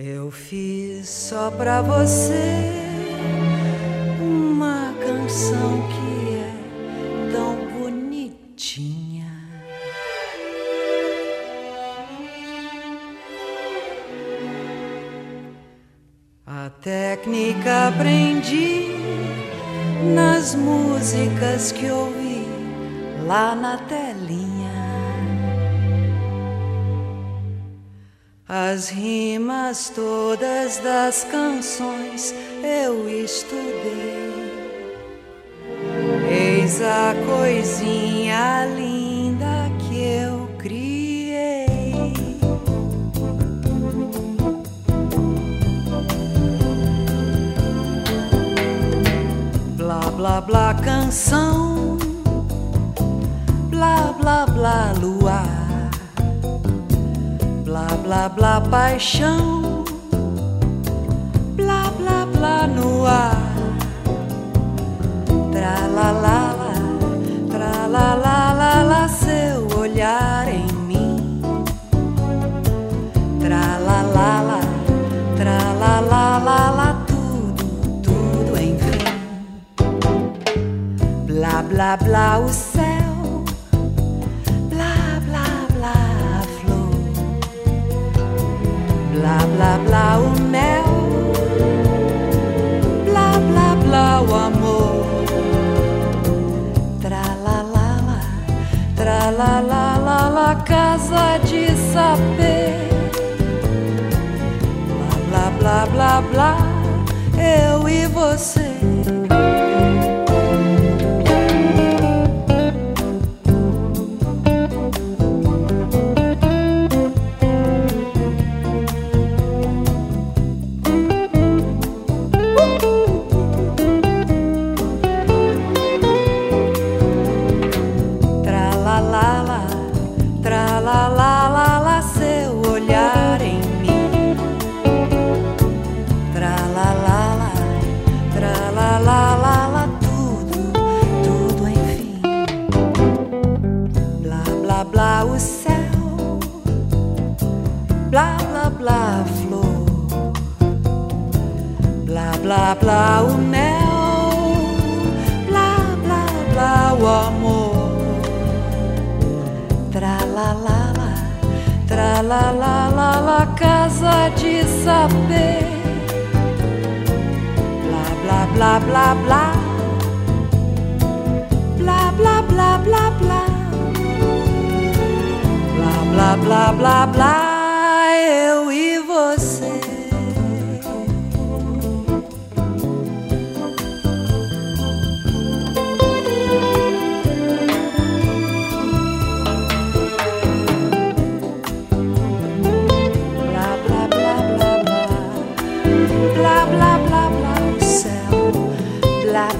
Eu fiz só pra você uma canção que é tão bonitinha. A técnica aprendi nas músicas que ouvi lá na telinha. As rimas todas das canções eu estudei. Eis a coisinha linda que eu criei. Blá blá blá canção, blá blá blá luar blá blá blá paixão, blá blá blá no ar, tra la la la, tra la la la la seu olhar em mim, tra la la la, tra la la la la tudo, tudo enfim, blá blá blá o céu blá blá o amor. Tra la la la, tra la la la la casa de Blá blá blá blá blá, eu e você. blá blá o mel, blá blá blá o amor. Tra la la la, tra la la la la casa de saber. Blá blá blá blá blá. Blá Blá blá blá blá blá. Eu e você.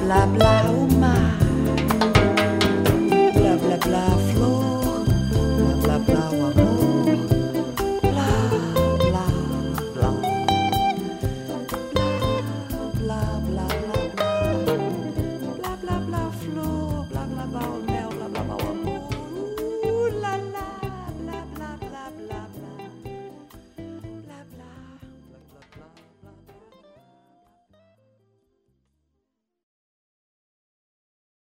bla bla